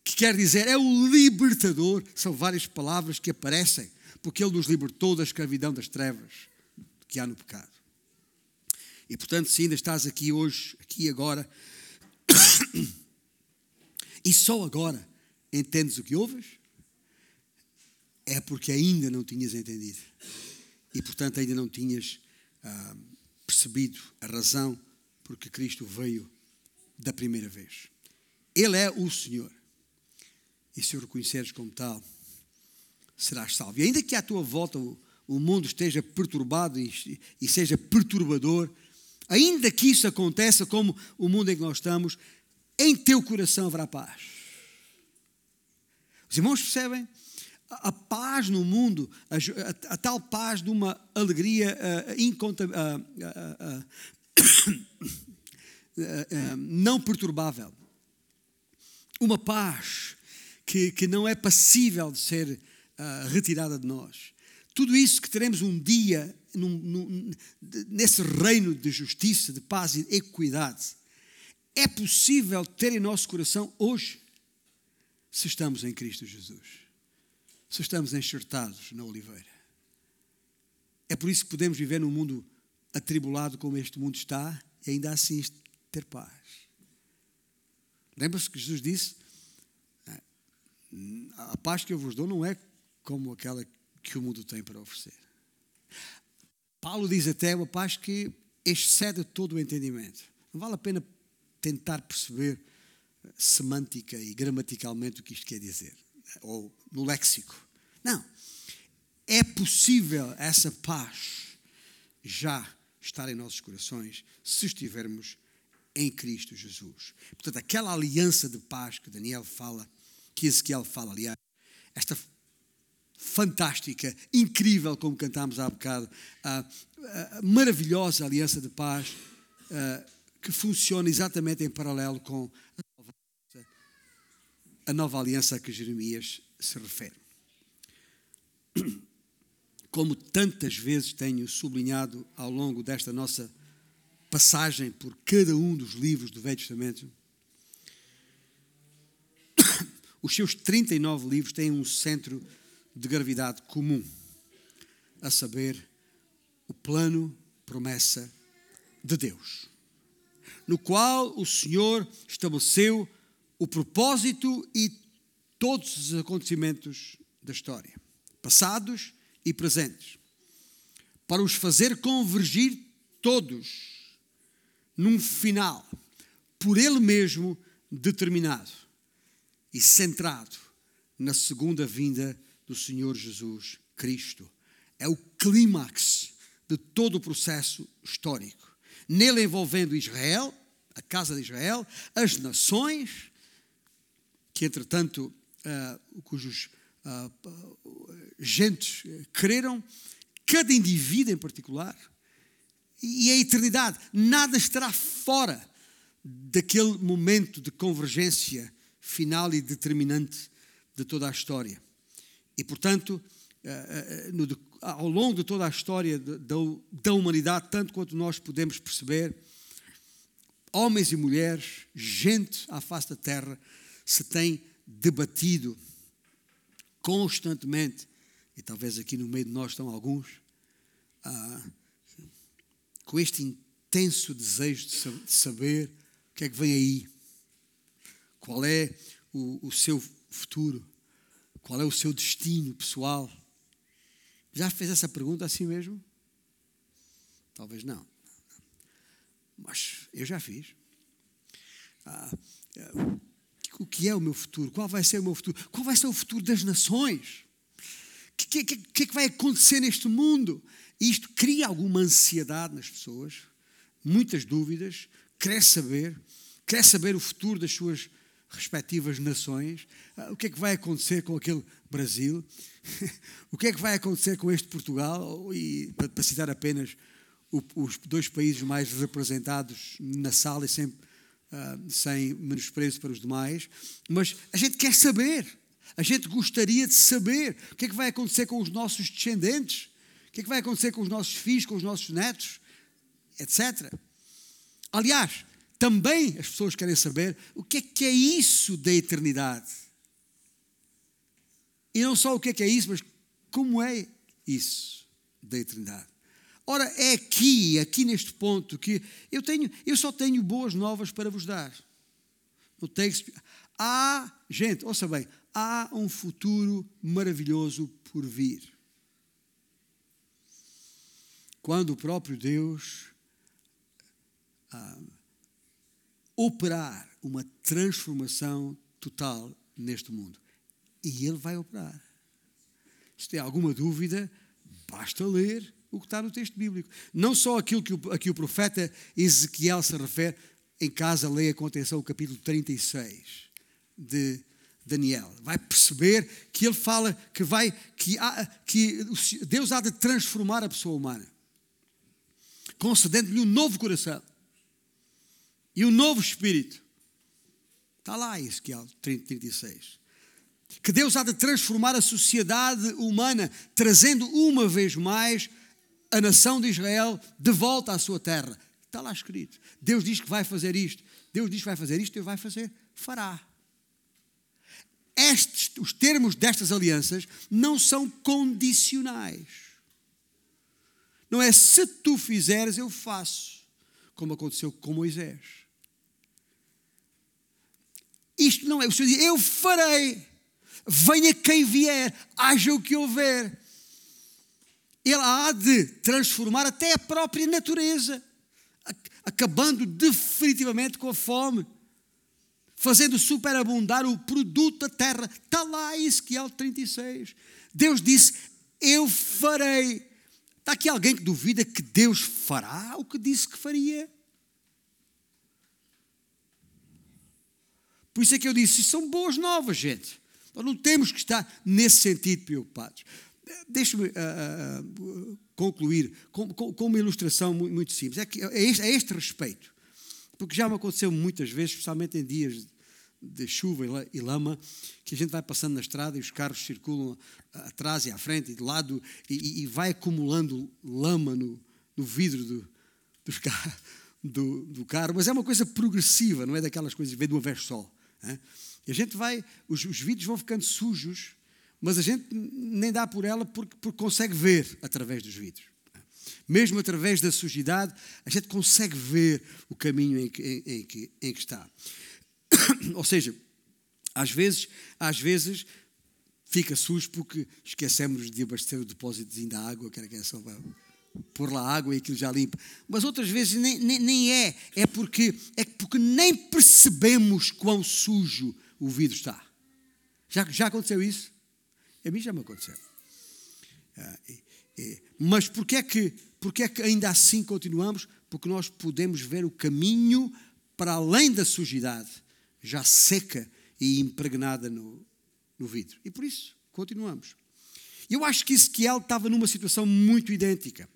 que quer dizer, é o libertador. São várias palavras que aparecem, porque ele nos libertou da escravidão das trevas que há no pecado. E portanto, se ainda estás aqui hoje, aqui agora, e só agora entendes o que ouves, é porque ainda não tinhas entendido. E, portanto, ainda não tinhas ah, percebido a razão porque Cristo veio da primeira vez. Ele é o Senhor. E se o reconheceres como tal, serás salvo. E ainda que à tua volta o, o mundo esteja perturbado e, e seja perturbador, ainda que isso aconteça como o mundo em que nós estamos, em teu coração haverá paz. Os irmãos percebem? A, paz no mundo, a, a, a, tal paz de uma alegria uh, inconta, uh, uh, não perturbável. Uma paz que, que não é passível de ser retirada de nós. Tudo isso que teremos um dia num, num, nesse reino de justiça, de paz e equidade é possível ter em nosso coração hoje, se estamos em Cristo Jesus, se estamos enxertados na oliveira. É por isso que podemos viver num mundo atribulado como este mundo está e ainda assim ter paz. Lembra-se que Jesus disse: A paz que eu vos dou não é como aquela que o mundo tem para oferecer. Paulo diz até uma paz que excede todo o entendimento. Não vale a pena tentar perceber semântica e gramaticalmente o que isto quer dizer, ou no léxico. Não. É possível essa paz já estar em nossos corações se estivermos em Cristo Jesus. Portanto, aquela aliança de paz que Daniel fala, que Ezequiel fala, aliás, esta fantástica, incrível, como cantámos há bocado, a, a maravilhosa aliança de paz, que funciona exatamente em paralelo com a nova, a nova aliança a que Jeremias se refere. Como tantas vezes tenho sublinhado ao longo desta nossa passagem por cada um dos livros do Velho Testamento, os seus 39 livros têm um centro de gravidade comum, a saber, o plano, promessa de Deus no qual o Senhor estabeleceu o propósito e todos os acontecimentos da história, passados e presentes, para os fazer convergir todos num final, por Ele mesmo determinado e centrado na segunda vinda do Senhor Jesus Cristo. É o clímax de todo o processo histórico nele envolvendo Israel, a casa de Israel, as nações, que entretanto, uh, cujos uh, gentes creram, cada indivíduo em particular, e a eternidade, nada estará fora daquele momento de convergência final e determinante de toda a história. E, portanto, no ao longo de toda a história da, da humanidade, tanto quanto nós podemos perceber, homens e mulheres, gente à face da terra, se têm debatido constantemente, e talvez aqui no meio de nós estão alguns, ah, com este intenso desejo de saber o que é que vem aí, qual é o, o seu futuro, qual é o seu destino pessoal já fez essa pergunta a si mesmo? Talvez não. Mas eu já fiz. Ah, é, o que é o meu futuro? Qual vai ser o meu futuro? Qual vai ser o futuro das nações? O que, que, que, é que vai acontecer neste mundo? E isto cria alguma ansiedade nas pessoas, muitas dúvidas, quer saber, quer saber o futuro das suas respectivas nações, ah, o que é que vai acontecer com aquele Brasil, o que é que vai acontecer com este Portugal, e para citar apenas os dois países mais representados na sala e sem, uh, sem menosprezo para os demais, mas a gente quer saber, a gente gostaria de saber o que é que vai acontecer com os nossos descendentes, o que é que vai acontecer com os nossos filhos, com os nossos netos, etc. Aliás, também as pessoas querem saber o que é que é isso da eternidade. E não só o que é que é isso, mas como é isso da eternidade. Ora, é aqui, aqui neste ponto, que eu tenho, eu só tenho boas novas para vos dar. No texto, há, gente, ouça bem, há um futuro maravilhoso por vir. Quando o próprio Deus ah, operar uma transformação total neste mundo. E Ele vai operar. Se tem alguma dúvida, basta ler o que está no texto bíblico. Não só aquilo que o, a que o profeta Ezequiel se refere, em casa leia com atenção o capítulo 36 de Daniel. Vai perceber que ele fala que vai que, há, que Deus há de transformar a pessoa humana, concedendo-lhe um novo coração e um novo espírito. Está lá Ezequiel 36 que Deus há de transformar a sociedade humana, trazendo uma vez mais a nação de Israel de volta à sua terra. Está lá escrito. Deus diz que vai fazer isto. Deus diz que vai fazer isto e vai fazer. Fará. Estes, os termos destas alianças não são condicionais. Não é se tu fizeres, eu faço, como aconteceu com Moisés. Isto não é. O Senhor diz: Eu farei. Venha quem vier, haja o que houver. Ele há de transformar até a própria natureza, acabando definitivamente com a fome, fazendo superabundar o produto da terra. Está lá Ezequiel 36. Deus disse: Eu farei. Está aqui alguém que duvida que Deus fará o que disse que faria? Por isso é que eu disse: são boas novas, gente. Nós não temos que estar nesse sentido preocupados. Deixe-me uh, uh, concluir com, com, com, uma ilustração muito, simples. É, que, é, este, é este respeito. Porque já me aconteceu muitas vezes, especialmente em dias de chuva e lama, que a gente vai passando na estrada e os carros circulam atrás e à frente e de lado e, e vai acumulando lama no, no vidro do, do, do, carro, mas é uma coisa progressiva, não é daquelas coisas que vem de uma vez só. É? E a gente vai, os, os vidros vão ficando sujos, mas a gente nem dá por ela porque, porque consegue ver através dos vidros. Mesmo através da sujidade, a gente consegue ver o caminho em que, em, em que, em que está. Ou seja, às vezes, às vezes fica sujo porque esquecemos de abastecer o depósitozinho da água, que era que é só pôr lá água e aquilo já limpa. Mas outras vezes nem, nem, nem é, é porque, é porque nem percebemos quão sujo o vidro está. Já, já aconteceu isso? A mim já me aconteceu. Ah, e, e, mas porquê é, que, porquê é que ainda assim continuamos? Porque nós podemos ver o caminho para além da sujidade, já seca e impregnada no, no vidro. E por isso continuamos. Eu acho que Ezequiel estava numa situação muito idêntica.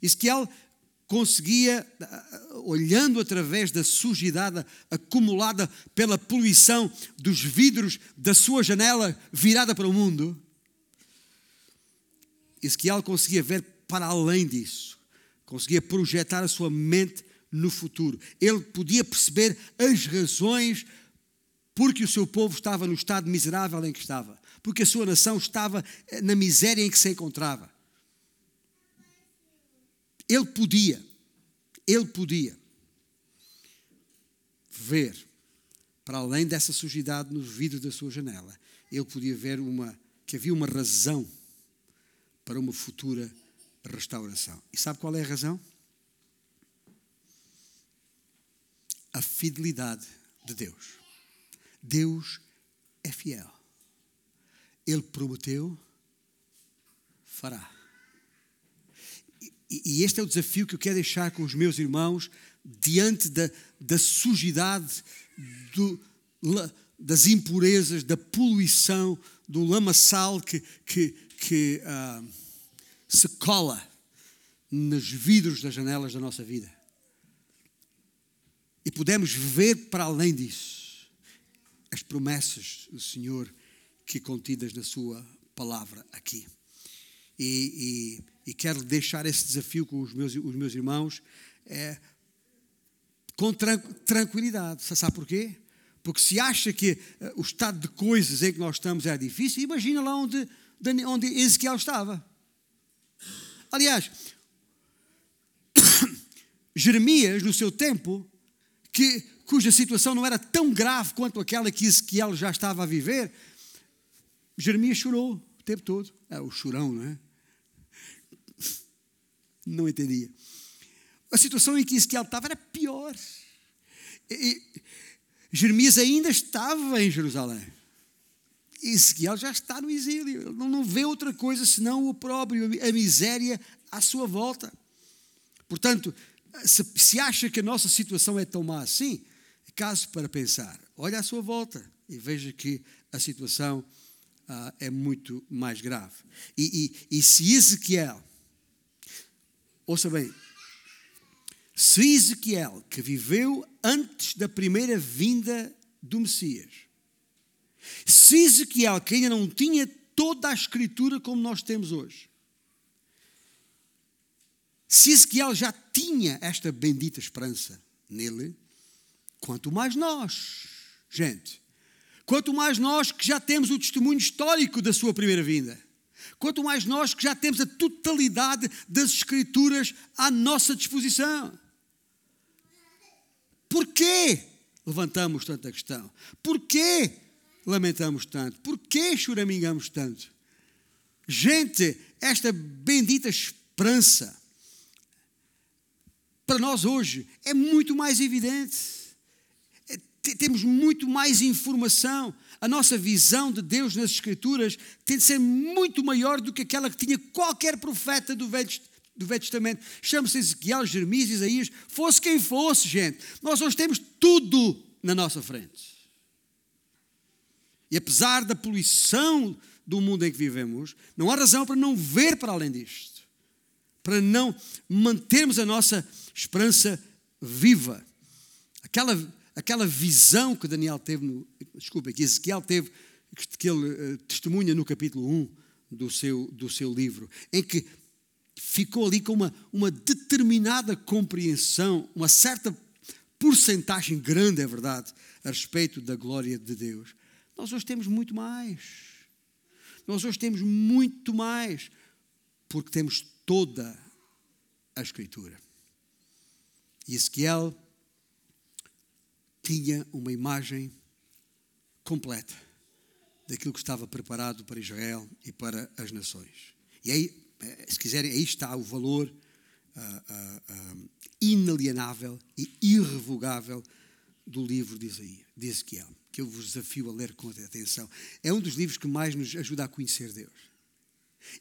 Ezequiel conseguia, olhando através da sujidade acumulada pela poluição dos vidros da sua janela virada para o mundo, Ezequiel conseguia ver para além disso, conseguia projetar a sua mente no futuro. Ele podia perceber as razões porque o seu povo estava no estado miserável em que estava, porque a sua nação estava na miséria em que se encontrava. Ele podia, ele podia ver para além dessa sujidade no vidro da sua janela. Ele podia ver uma, que havia uma razão para uma futura restauração. E sabe qual é a razão? A fidelidade de Deus. Deus é fiel. Ele prometeu, fará. E este é o desafio que eu quero deixar com os meus irmãos diante da, da sujidade, do, das impurezas, da poluição, do lamaçal que, que, que uh, se cola nos vidros das janelas da nossa vida. E podemos ver para além disso as promessas do Senhor que contidas na Sua palavra aqui. E, e, e quero deixar esse desafio com os meus, os meus irmãos é, com tranquilidade. Sabe porquê? Porque se acha que uh, o estado de coisas em que nós estamos é difícil, imagina lá onde, onde Ezequiel estava. Aliás, Jeremias, no seu tempo, que, cuja situação não era tão grave quanto aquela que Ezequiel já estava a viver, Jeremias chorou o tempo todo. É o chorão, não é? Não entendia. A situação em que Ezequiel estava era pior. E, Jeremias ainda estava em Jerusalém. Ezequiel já está no exílio, ele não vê outra coisa senão o próprio, a miséria à sua volta. Portanto, se, se acha que a nossa situação é tão má assim, é caso para pensar. Olha à sua volta e veja que a situação ah, é muito mais grave. E, e, e se Ezequiel, ouça bem, se Ezequiel, que viveu antes da primeira vinda do Messias, se Ezequiel, que ainda não tinha toda a escritura como nós temos hoje, se Ezequiel já tinha esta bendita esperança nele, quanto mais nós, gente, quanto mais nós que já temos o testemunho histórico da sua primeira vinda, quanto mais nós que já temos a totalidade das Escrituras à nossa disposição. Porquê levantamos tanta questão? Porquê lamentamos tanto? Porquê choramingamos tanto? Gente, esta bendita esperança para nós hoje é muito mais evidente. É, temos muito mais informação. A nossa visão de Deus nas Escrituras tem de ser muito maior do que aquela que tinha qualquer profeta do Velho, do Velho Testamento. Chama-se Ezequiel, Jeremias, Isaías, fosse quem fosse, gente. Nós hoje temos tudo na nossa frente. E apesar da poluição do mundo em que vivemos, não há razão para não ver para além disto, para não mantermos a nossa esperança viva. Aquela, aquela visão que Daniel teve, no, desculpa, que Ezequiel teve, que ele uh, testemunha no capítulo 1 do seu, do seu livro, em que ficou ali com uma, uma determinada compreensão, uma certa porcentagem grande, é verdade, a respeito da glória de Deus. Nós hoje temos muito mais. Nós hoje temos muito mais, porque temos toda a Escritura. E Ezequiel tinha uma imagem completa daquilo que estava preparado para Israel e para as nações. E aí, eh, se quiserem, aí está o valor uh, uh, uh, inalienável e irrevogável do livro de, Isaías, de Ezequiel, que eu vos desafio a ler com atenção. É um dos livros que mais nos ajuda a conhecer Deus.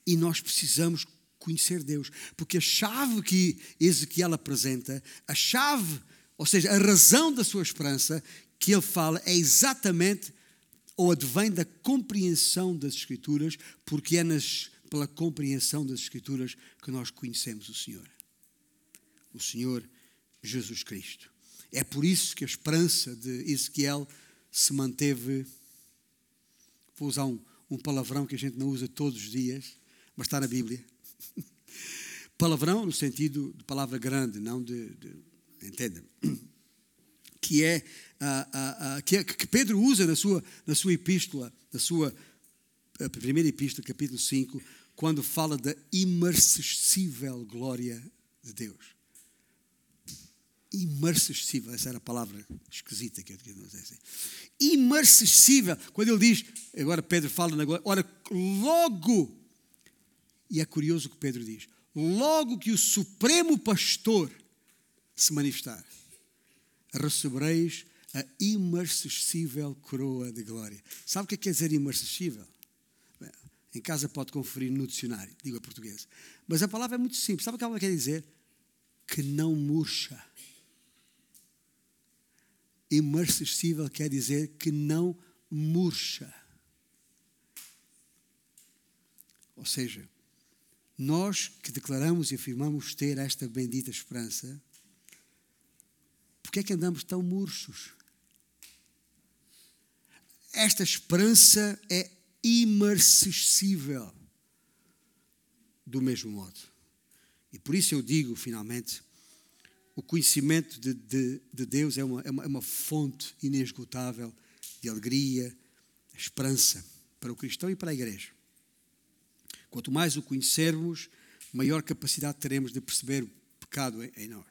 E nós precisamos conhecer Deus. Porque a chave que Ezequiel apresenta, a chave, ou seja, a razão da sua esperança que ele fala é exatamente ou advém da compreensão das Escrituras, porque é nas, pela compreensão das Escrituras que nós conhecemos o Senhor. O Senhor Jesus Cristo. É por isso que a esperança de Ezequiel se manteve. Vou usar um, um palavrão que a gente não usa todos os dias, mas está na Bíblia Palavrão no sentido de palavra grande, não de. de entenda? Que é, uh, uh, uh, que, que, Pedro usa na sua, na sua epístola, na sua primeira epístola, capítulo 5, quando fala da imarcessível glória de Deus. Imarcessível, essa era a palavra esquisita que eu queria dizer. Assim. Quando ele diz, agora Pedro fala na glória, ora, logo e é curioso o que Pedro diz: logo que o Supremo Pastor se manifestar, recebereis a imarcessível coroa de glória. Sabe o que é quer dizer imarcessível? Em casa pode conferir no dicionário, digo a português. Mas a palavra é muito simples. Sabe o que ela quer dizer? Que não murcha. Imarcessível quer dizer que não murcha. Ou seja, nós que declaramos e afirmamos ter esta bendita esperança, porque é que andamos tão murchos? Esta esperança é imarcessível do mesmo modo. E por isso eu digo, finalmente, o conhecimento de, de, de Deus é uma, é, uma, é uma fonte inesgotável de alegria, esperança para o cristão e para a igreja. Quanto mais o conhecermos, maior capacidade teremos de perceber o pecado em nós.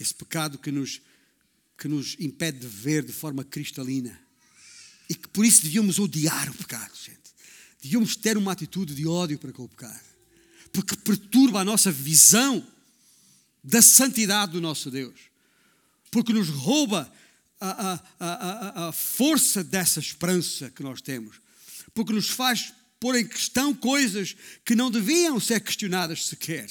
Esse pecado que nos, que nos impede de ver de forma cristalina. E que por isso devíamos odiar o pecado, gente. Devíamos ter uma atitude de ódio para com o pecado. Porque perturba a nossa visão da santidade do nosso Deus. Porque nos rouba a, a, a, a força dessa esperança que nós temos porque nos faz pôr em questão coisas que não deviam ser questionadas sequer.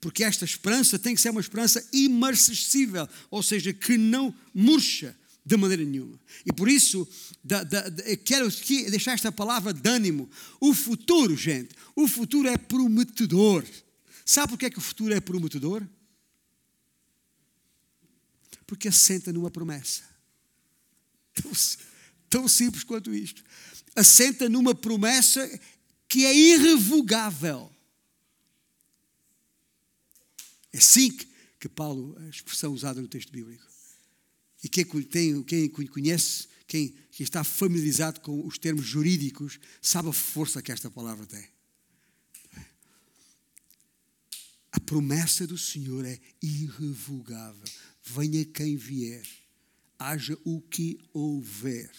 Porque esta esperança tem que ser uma esperança imarcessível, ou seja, que não murcha de maneira nenhuma. E por isso, da, da, da, quero deixar esta palavra de ânimo. O futuro, gente, o futuro é prometedor. Sabe por que é que o futuro é prometedor? Porque assenta numa promessa. Tão, tão simples quanto isto. Assenta numa promessa que é irrevogável. É assim que, Paulo, a expressão usada no texto bíblico. E quem, tem, quem conhece, quem, quem está familiarizado com os termos jurídicos, sabe a força que esta palavra tem. A promessa do Senhor é irrevogável. Venha quem vier, haja o que houver.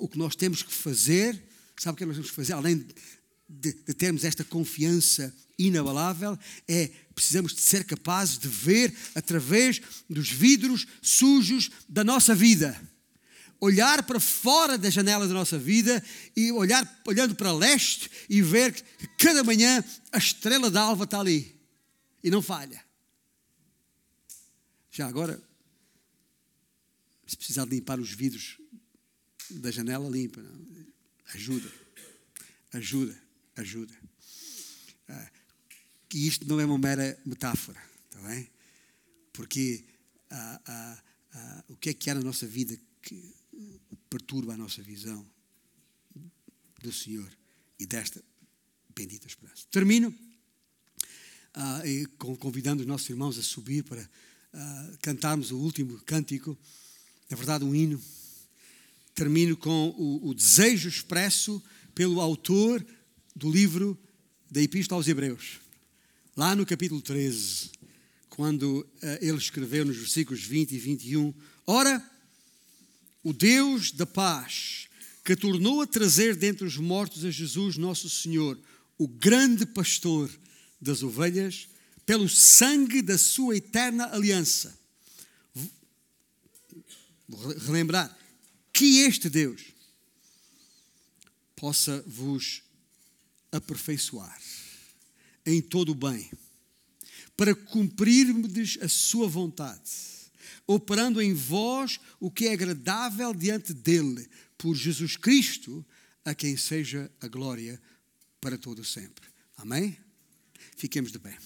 O que nós temos que fazer, sabe o que nós temos que fazer, além de, de termos esta confiança inabalável, é precisamos de ser capazes de ver através dos vidros sujos da nossa vida. Olhar para fora da janela da nossa vida e olhar olhando para leste e ver que cada manhã a estrela d'alva está ali e não falha. Já agora, se precisar limpar os vidros da janela, limpa. Ajuda, ajuda, ajuda. Ah, que isto não é uma mera metáfora, está bem? Porque ah, ah, ah, o que é que há na nossa vida que perturba a nossa visão do Senhor e desta bendita esperança? Termino ah, convidando os nossos irmãos a subir para ah, cantarmos o último cântico, na verdade, um hino. Termino com o, o desejo expresso pelo autor do livro da Epístola aos Hebreus. Lá no capítulo 13, quando uh, ele escreveu nos versículos 20 e 21, Ora, o Deus da paz, que tornou a trazer dentre os mortos a Jesus nosso Senhor, o grande pastor das ovelhas, pelo sangue da sua eterna aliança. Vou relembrar que este Deus possa vos aperfeiçoar em todo o bem, para cumprirmos a sua vontade, operando em vós o que é agradável diante dele, por Jesus Cristo, a quem seja a glória para todo sempre. Amém? Fiquemos de pé.